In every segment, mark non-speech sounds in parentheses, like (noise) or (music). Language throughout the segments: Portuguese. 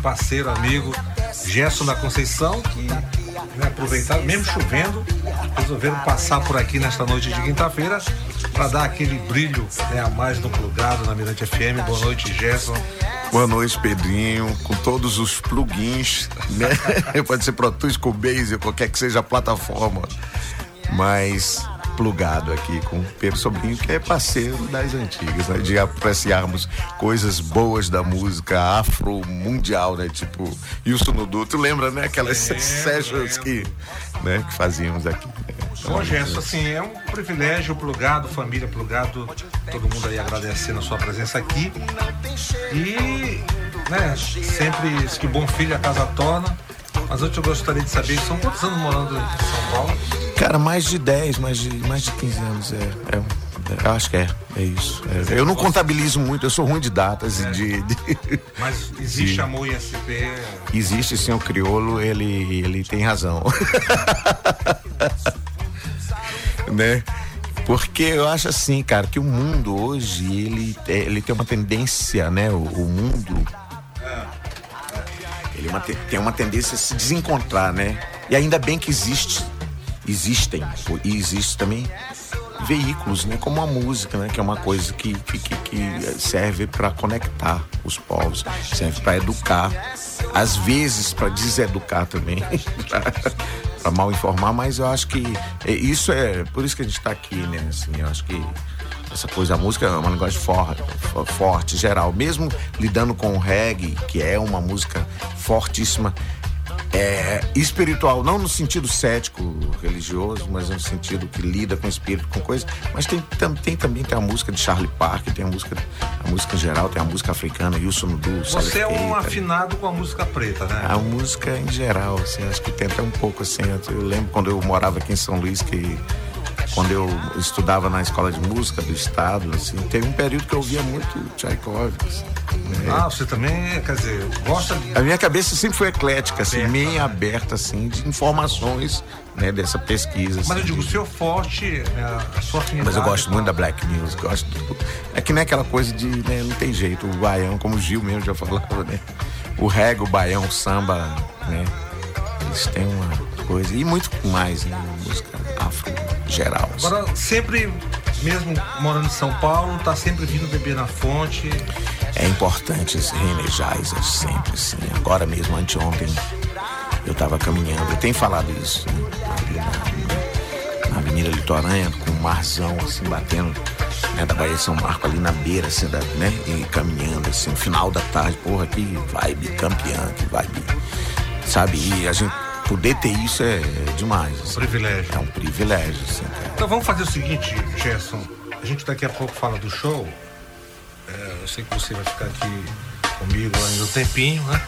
parceiro, amigo, Gerson da Conceição, que né, aproveitaram, mesmo chovendo, resolveram passar por aqui nesta noite de quinta-feira para dar aquele brilho né, a mais no plugado na Mirante FM. Boa noite, Gerson. Boa noite, Pedrinho, com todos os plugins, né? (laughs) Pode ser Pro Tools, Cubase, qualquer que seja a plataforma, mas plugado aqui com o Pedro Sobrinho, que é parceiro das antigas, né? De apreciarmos coisas boas da música afro-mundial, né? Tipo, Wilson Nudu, tu lembra, né? Aquelas sessions que, né? que fazíamos aqui. Então, Bom, Gerson, assim, é um privilégio plugado, família plugado, todo mundo aí agradecendo a sua presença aqui. E, né, sempre que bom filho a casa torna. Mas antes eu gostaria de saber, são quantos anos morando em São Paulo? Cara, mais de 10, mais de, mais de 15 anos. É, é, eu acho que é, é isso. É. Eu não contabilizo muito, eu sou ruim de datas é. de, de, Mas existe de, amor ISP? Existe sim, o crioulo, ele, ele tem razão. (laughs) né? Porque eu acho assim, cara, que o mundo hoje, ele, ele tem uma tendência, né? O, o mundo. Ele uma, tem uma tendência a se desencontrar, né? E ainda bem que existe existem e existe também veículos, né, como a música, né, que é uma coisa que, que, que serve para conectar os povos, serve para educar, às vezes para deseducar também, (laughs) para mal informar, mas eu acho que é, isso é por isso que a gente está aqui, né, assim, eu acho que essa coisa, a música é um negócio forte, forte, geral, mesmo lidando com o reggae, que é uma música fortíssima, é, espiritual, não no sentido cético, religioso, mas no sentido que lida com espírito, com coisa. Mas tem, tem, tem também tem a música de Charlie Parker, tem a música, a música em geral, tem a música africana, Wilson Nudu, Você é um afinado com a música preta, né? A música em geral, assim, acho que tem até um pouco assim. Eu lembro quando eu morava aqui em São Luís que quando eu estudava na escola de música do estado, assim, teve um período que eu ouvia muito Tchaikovsky. Assim, né? Ah, você também, quer dizer, gosta de... A minha cabeça sempre foi eclética, assim, aberta, meio né? aberta, assim, de informações, né, dessa pesquisa. Mas assim, eu digo, o seu forte, né, a sua afinidade... Mas eu gosto muito da black music, gosto do... É que nem aquela coisa de, né, não tem jeito, o baião, como o Gil mesmo já falava, né? O reggae, o baião, o samba, né? Eles têm uma coisa, e muito mais, né, música afro geral. Agora, sempre, mesmo morando em São Paulo, tá sempre vindo beber na fonte. É importante esse reenergizer é sempre, sim. Agora mesmo, anteontem, eu tava caminhando, eu tenho falado isso, né? na, na, Avenida Litoranha, com o marzão, assim, batendo, né, da Bahia São Marco ali na beira, assim, da, né? E caminhando, assim, no final da tarde, porra, que vibe campeã, que vibe, sabe? E a gente poder ter isso é, demais. Assim. Privilégio. É um privilégio, assim. Então vamos fazer o seguinte, Gerson. A gente daqui a pouco fala do show. É, eu sei que você vai ficar aqui comigo ainda um tempinho, né?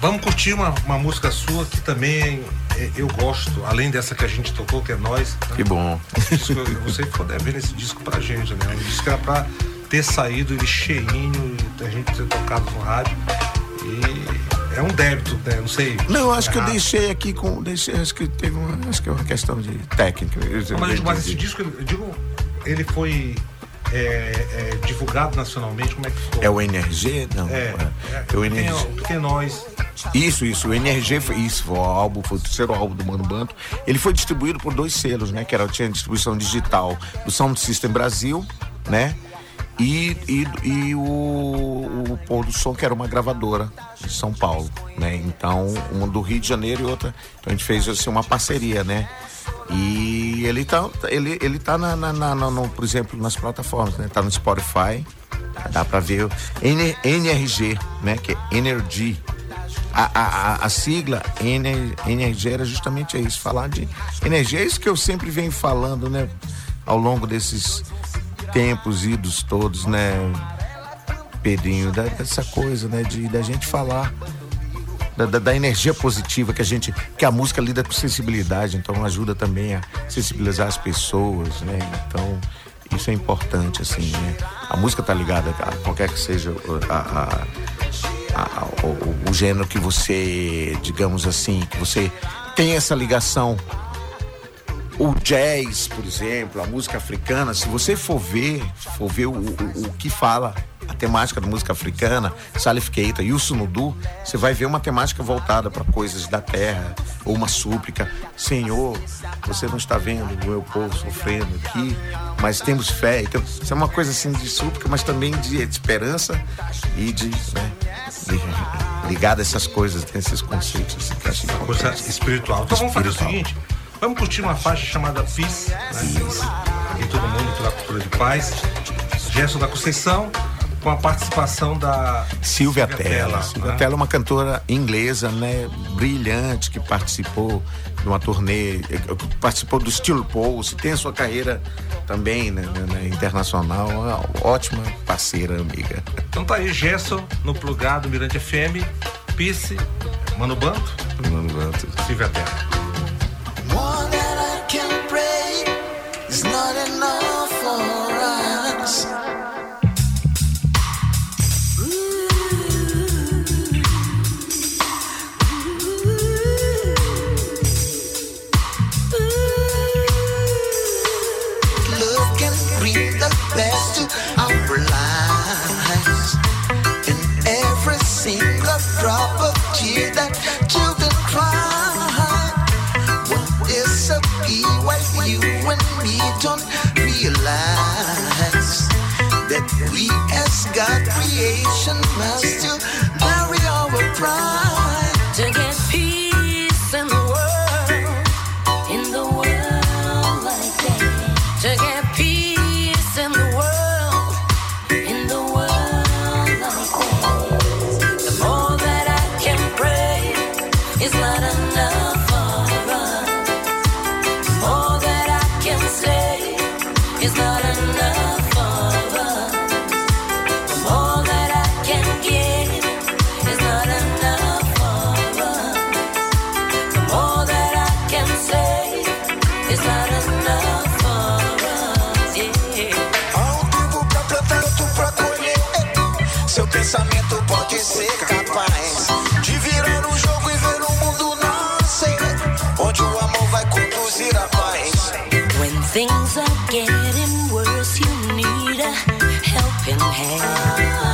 Vamos curtir uma, uma música sua que também é, eu gosto, além dessa que a gente tocou, que é Nós. Né? Que bom. Disco, você ficou devendo esse disco pra gente, né? Um disco que era pra ter saído ele cheinho, a gente ter tocado no rádio. E é um débito, né? Não sei. Não, acho que eu deixei aqui com. Deixei, acho que teve uma. Acho que é uma questão de técnica. Não, mas, mas esse disco, eu digo, ele foi. É, é, divulgado nacionalmente, como é que ficou? É o NRG? Não. É, é, é o NRG. Porque nós. Isso, isso. O NRG foi isso, foi o álbum, foi o terceiro álbum do Mano Banto. Ele foi distribuído por dois selos, né? Que era, tinha distribuição digital do Sound System Brasil, né? E, e, e o, o Pôr do Som, que era uma gravadora de São Paulo, né? Então, uma do Rio de Janeiro e outra. Então a gente fez assim, uma parceria, né? E ele tá, ele, ele tá na, na, na no, por exemplo, nas plataformas, né? Tá no Spotify, dá pra ver N, NRG, né? Que é Energy. A, a, a, sigla NRG era justamente isso, falar de energia. É isso que eu sempre venho falando, né? Ao longo desses tempos idos todos, né, Pedrinho, dessa coisa, né, de da gente falar da, da, energia positiva que a gente, que a música lida com sensibilidade, então ajuda também a sensibilizar as pessoas, né? Então isso é importante, assim, né? A música tá ligada a qualquer que seja a, a, a, o, o, gênero que você, digamos assim, que você tem essa ligação. O jazz, por exemplo, a música africana, se você for ver, for ver o, o, o que fala a temática da música africana, Salif Keita e o Sunudu, você vai ver uma temática voltada para coisas da terra, ou uma súplica. Senhor, você não está vendo o meu povo sofrendo aqui, mas temos fé. Então, isso é uma coisa assim de súplica, mas também de esperança e de, né, de ligada a essas coisas, tem esses conceitos assim, que coisa espiritual. Então vamos fazer o seguinte, vamos curtir uma faixa chamada Peace, né? Aqui todo mundo pela cultura de paz. Gerson da Conceição, com a participação da Silvia, Silvia Tella. Tella. Silvia né? Tella é uma cantora inglesa, né, brilhante que participou de uma turnê, participou do Steel Pulse, tem a sua carreira também né, né, né internacional, uma ótima parceira, amiga. Então tá aí, Gerson, no plugado Mirante FM, Pice, Mano Banto, Mano Banto, Silvia Tella. Don't realize that we as God creation must Things are getting worse, you need a helping hand.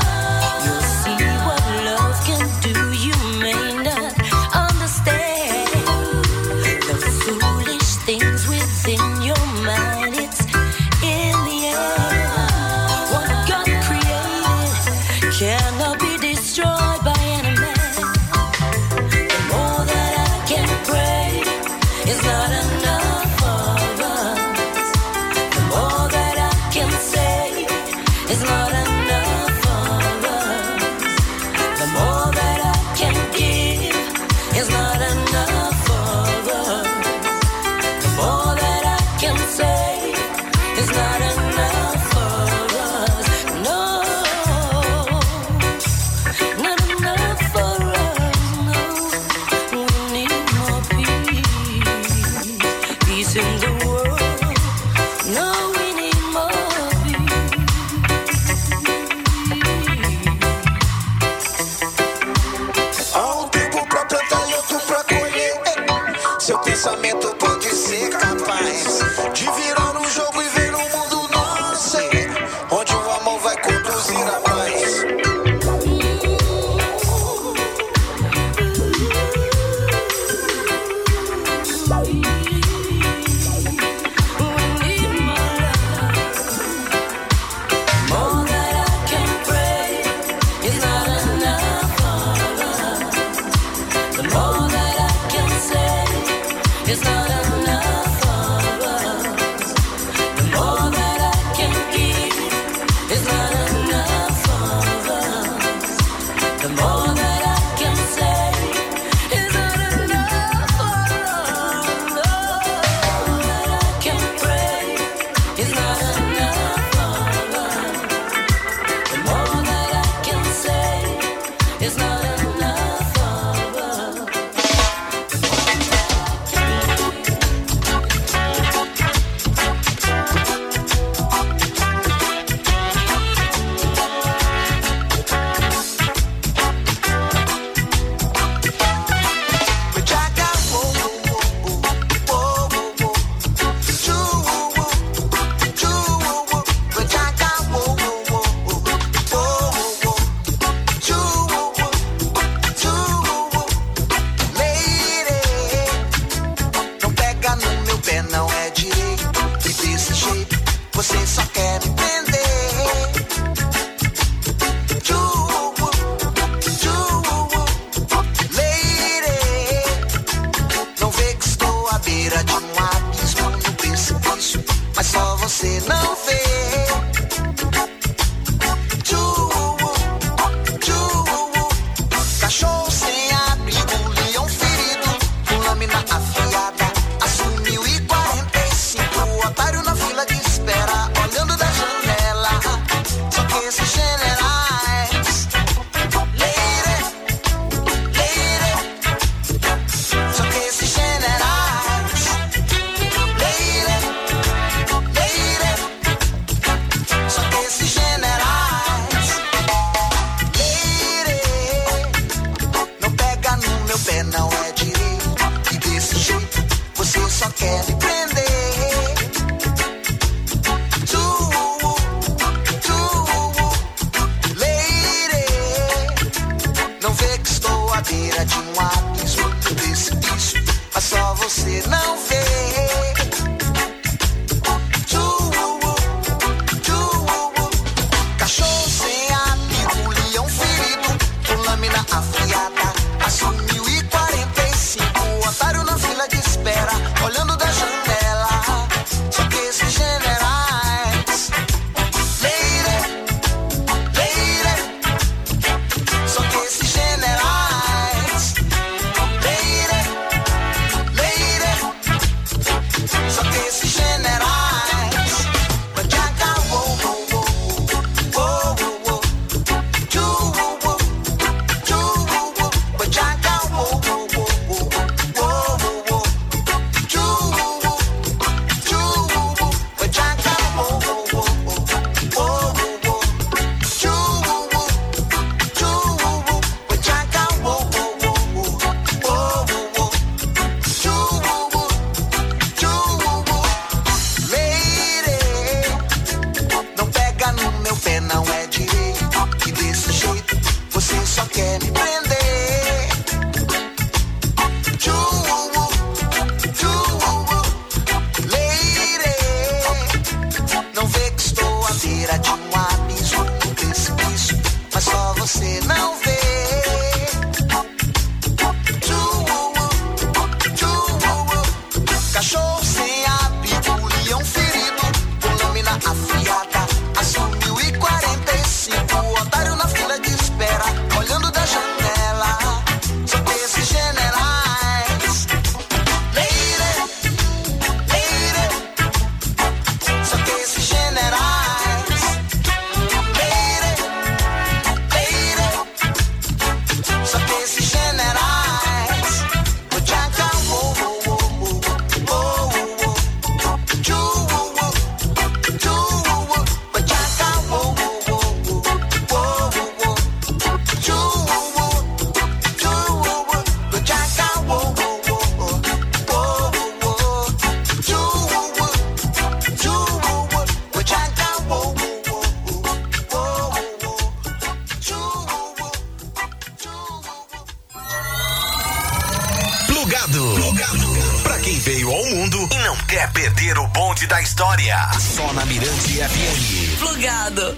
é perder o bonde da história. Só na Mirante FM. Plugado.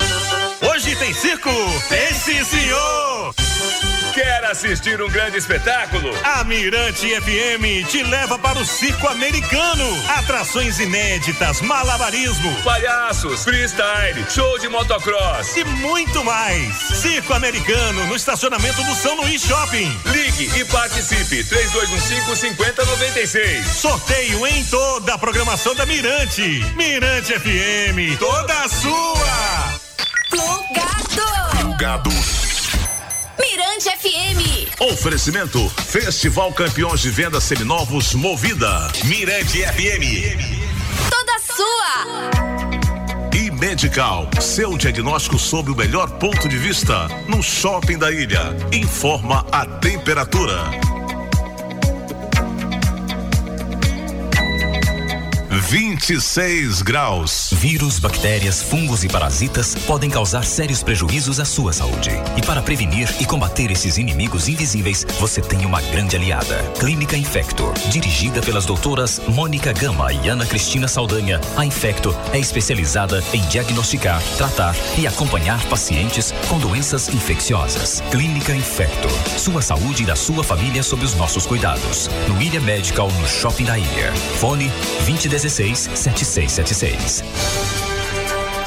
Hoje tem circo? Esse senhor! Espetáculo? A Mirante FM te leva para o circo americano. Atrações inéditas, malabarismo, palhaços, freestyle, show de motocross e muito mais. Circo americano no estacionamento do São Luís Shopping. Ligue e participe. 3225-5096. Sorteio em toda a programação da Mirante. Mirante FM, toda sua. Plugado. Plugado. Mirante FM. Oferecimento Festival Campeões de Vendas Seminovos Movida. Mirante FM. Toda sua. E Medical, seu diagnóstico sobre o melhor ponto de vista no shopping da ilha. Informa a temperatura. 26 graus. Vírus, bactérias, fungos e parasitas podem causar sérios prejuízos à sua saúde. E para prevenir e combater esses inimigos invisíveis, você tem uma grande aliada. Clínica Infecto, dirigida pelas doutoras Mônica Gama e Ana Cristina Saldanha. A Infecto é especializada em diagnosticar, tratar e acompanhar pacientes com doenças infecciosas. Clínica Infecto. Sua saúde e da sua família sob os nossos cuidados. No Ilha Medical, no Shopping da Ilha. Fone 2016 7676.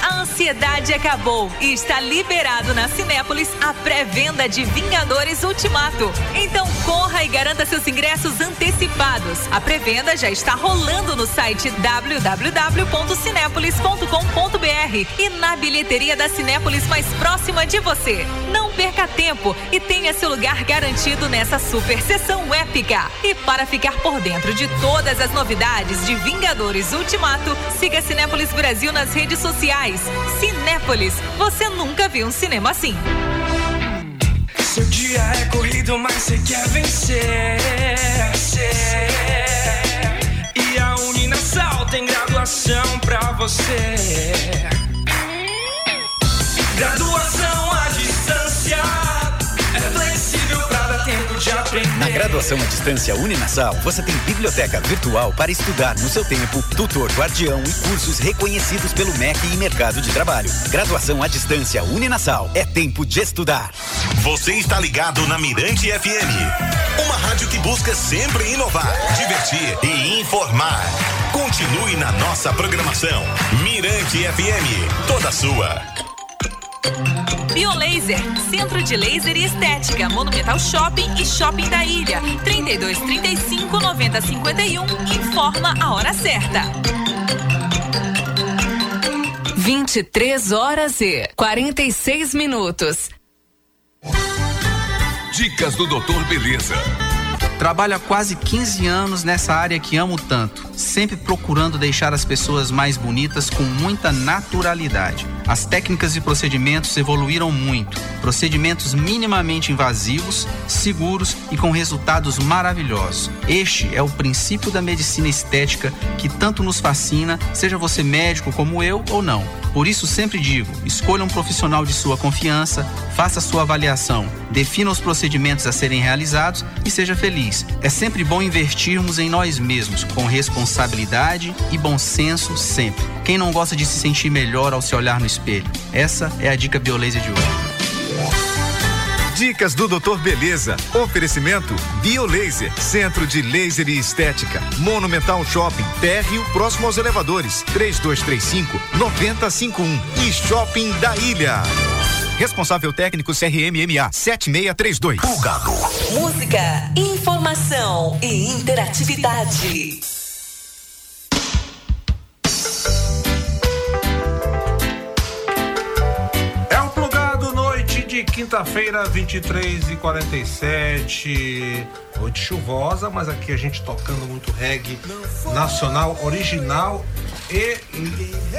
A ansiedade acabou e está liberado na Cinépolis a pré-venda de Vingadores Ultimato. Então corra e garanta seus ingressos antecipados. A pré-venda já está rolando no site www.cinépolis.com.br e na bilheteria da Cinépolis mais próxima de você. Não perca tempo e tenha seu lugar garantido nessa super sessão épica. E para ficar por dentro de todas as novidades de Vingadores Ultimato, siga Cinépolis Brasil nas redes sociais. Cinépolis, você nunca viu um cinema assim. Seu dia é corrido, mas você quer vencer. E a Uninasal tem graduação pra você. Graduação à distância. Na graduação à distância Uninasal, você tem biblioteca virtual para estudar no seu tempo, tutor guardião e cursos reconhecidos pelo MEC e mercado de trabalho. Graduação à distância Uninasal. É tempo de estudar. Você está ligado na Mirante FM. Uma rádio que busca sempre inovar, divertir e informar. Continue na nossa programação. Mirante FM, toda sua. Biolaser, Centro de Laser e Estética, Monumental Shopping e Shopping da Ilha. 32 35 90 51. Informa a hora certa. 23 horas e 46 minutos. Dicas do Doutor Beleza. Trabalho há quase 15 anos nessa área que amo tanto, sempre procurando deixar as pessoas mais bonitas com muita naturalidade. As técnicas e procedimentos evoluíram muito, procedimentos minimamente invasivos, seguros e com resultados maravilhosos. Este é o princípio da medicina estética que tanto nos fascina, seja você médico como eu ou não. Por isso sempre digo, escolha um profissional de sua confiança, faça sua avaliação, defina os procedimentos a serem realizados e seja feliz. É sempre bom investirmos em nós mesmos, com responsabilidade e bom senso sempre. Quem não gosta de se sentir melhor ao se olhar no espelho? Essa é a dica Biolaser de hoje. Dicas do Doutor Beleza. Oferecimento Biolaser, Centro de Laser e Estética. Monumental Shopping, térreo próximo aos elevadores. 3235 9051 e Shopping da Ilha. Responsável técnico CRMMA 7632. Pulgado. Música, informação e interatividade. Quinta-feira, 23 e 47 Noite chuvosa, mas aqui a gente tocando muito reggae nacional, original e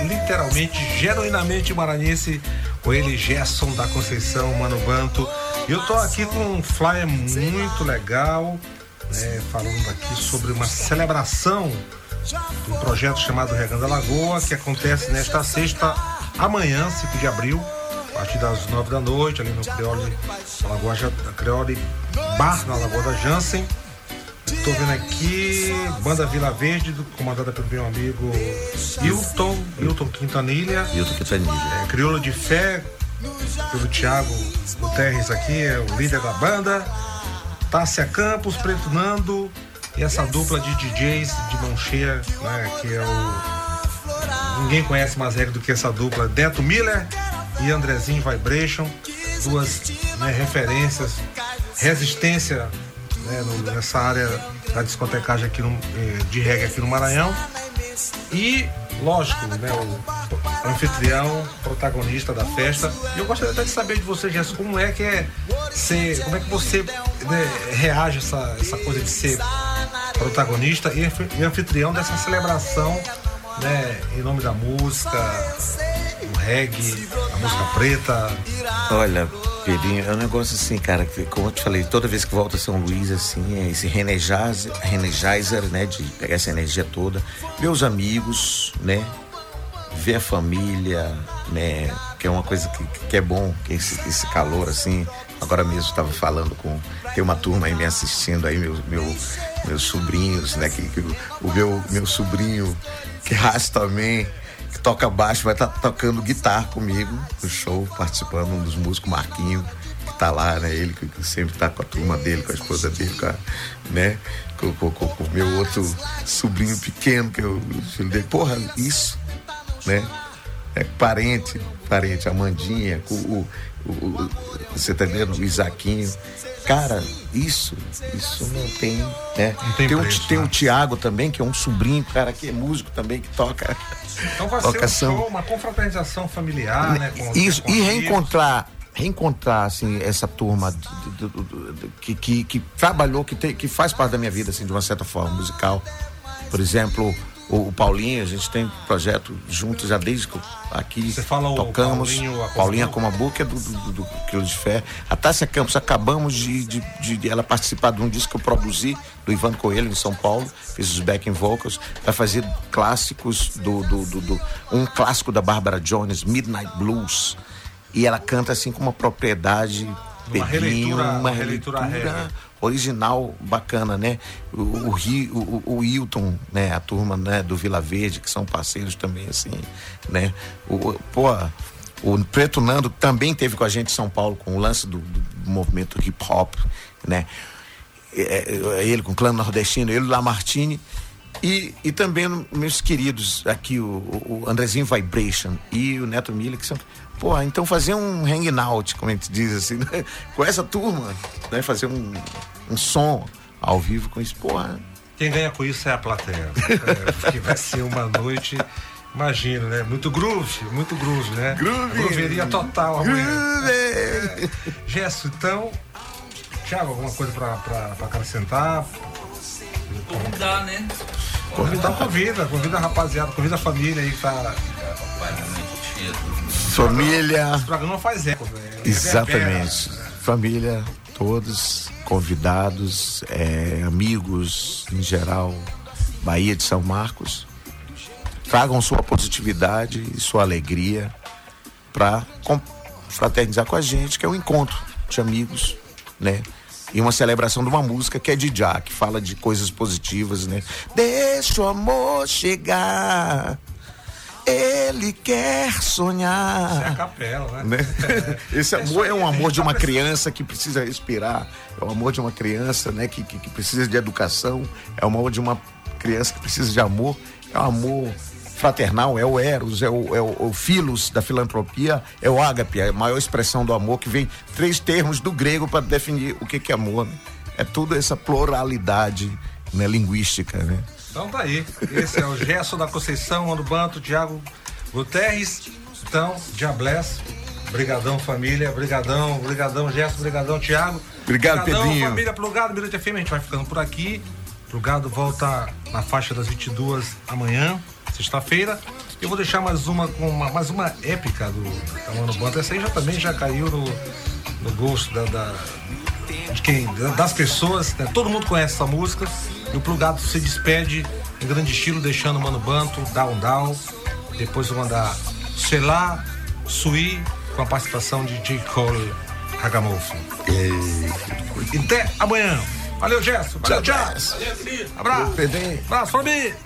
literalmente, genuinamente maranhense, com ele Gerson da Conceição, Mano Banto. E eu tô aqui com um flyer muito legal, né, falando aqui sobre uma celebração do projeto chamado Regando a Lagoa, que acontece nesta sexta, amanhã, 5 de abril, partir das 9 da noite, ali no Creole, na Lagoa, Creole Bar, na Lagoa da Jansen. Estou vendo aqui, Banda Vila Verde, comandada pelo meu amigo Hilton, Hilton Quintanilha. Hilton Quintanilha. É, Crioulo de Fé, pelo Thiago Guterres aqui, é o líder da banda. Tássia Campos, Preto Nando e essa dupla de DJs de mão cheia, né, que é o. Ninguém conhece mais regra do que essa dupla, Deto Miller e Andrezinho Vibration, duas né, referências, resistência né, no- nessa área da discotecagem aqui no, eh, de reggae aqui no Maranhão. E, lógico, né, o anfitrião, protagonista da festa. E eu gostaria até de saber de você, Gerson, como é que é ser, como é que você né, reage a essa, essa coisa de ser protagonista e, anfi- anfitrião dessa celebração, né, em nome da música, o reggae, música preta. Olha, Pedrinho, é um negócio assim, cara, que, como eu te falei, toda vez que volta São Luís, assim, é esse Energizer, né, de pegar essa energia toda, os amigos, né, ver a família, né, que é uma coisa que, que é bom, que esse, esse calor, assim, agora mesmo estava falando com, tem uma turma aí me assistindo aí, meu, meu, meus sobrinhos, né, que, que o meu, meu sobrinho, que (laughs) rasta também, toca baixo, vai estar tá tocando guitarra comigo no show, participando, um dos músicos, Marquinho, que tá lá, né? Ele que, sempre tá com a turma dele, com a esposa dele, com a, né? Com, com, com, o meu outro sobrinho pequeno, que é o filho dele. Porra, isso, né? É parente, parente, Amandinha, o, o, o, você tá vendo? O Isaquinho. Cara, isso, isso não tem, né? Não tem tem, preço, o, tem né? o Tiago também, que é um sobrinho, cara, que é músico também, que toca. Então vai toca ser um show, uma confraternização familiar, né? com- Isso, com e reencontrar, reencontrar assim, essa turma de- de- de- que, que, que trabalhou, que, tem, que faz parte da minha vida, assim, de uma certa forma, musical. Por exemplo, o, o Paulinho, a gente tem projeto juntos já desde que aqui Você fala o tocamos. Paulinho Acomabu? Paulinho Acomabu, que é do, do, do, Quilo de Fé. A Tássia Campos, acabamos de, de, de- ela participar de um disco que eu produzi, do Ivan Coelho, em São Paulo. Fiz os backing vocals. Vai fazer clássicos do, do, do, do- Um clássico da Barbara Jones, Midnight Blues. E ela canta assim com uma propriedade. Uma Pedrinho, releitura- uma releitura releitura. Original bacana, né? O, o, o, o Hilton, né? A turma né? do Vila Verde, que são parceiros também, assim, né? O, o- pô, o Preto Nando também teve com a gente em São Paulo com o lance do, do movimento hip hop, né? É, é, ele com o clã nordestino, ele, Lamartine. E, e também meus queridos aqui, o, o Andrezinho Vibration e o Neto Miller, que são. Pô, então fazer um hangout, como a gente diz assim, né? com essa turma, né? Fazer um, um som ao vivo com isso, porra. Quem ganha com isso é a plateia. É, porque vai ser uma noite, imagino, né? Muito groove, muito groove, né? Groove. Grooveria total amanhã. É. Gesso, então, Thiago, alguma coisa pra, pra, pra acrescentar? Convidar, né? Convidar, convida, convida a rapaziada, convida a família aí que tá. Família. Esse programa faz eco, velho. Exatamente. Família, todos convidados, é, amigos em geral, Bahia de São Marcos. Tragam sua positividade e sua alegria para fraternizar com a gente, que é um encontro de amigos, né? E uma celebração de uma música que é de Já, que fala de coisas positivas, né? Deixa o amor chegar. Ele quer sonhar. Isso é a capela, né? né? Esse amor é um amor de uma criança que precisa respirar, é o amor de uma criança, né, que, que, que precisa de educação, é o amor de uma criança que precisa de amor, é o amor fraternal, é o eros, é o, é o, o filos da filantropia, é o ágape, a maior expressão do amor que vem três termos do grego para definir o que que é amor. né? É tudo essa pluralidade né, linguística, né? Então tá aí. Esse é o Gesso da Conceição, Mano Banto, Thiago Guterres. Então, Diabless. Brigadão, família. Brigadão, brigadão, Gesso. Brigadão, Thiago. Obrigado, brigadão, Pedrinho. família Plugado, Mirante FM. A gente vai ficando por aqui. Plugado volta na faixa das 22 amanhã, sexta-feira. Eu vou deixar mais uma com uma, mais uma épica do Mano Banto. Essa aí já também já caiu no, no gosto da, da- de quem, das pessoas, né? Todo mundo conhece essa música. E o Plugado se despede em grande estilo, deixando o Mano Banto, Down Down. Depois eu vou mandar Selá, Sui, com a participação de J. Cole Ragamuffin. E até amanhã. Valeu, Gesso. Valeu, Tchau. Abraço. Abraço, família.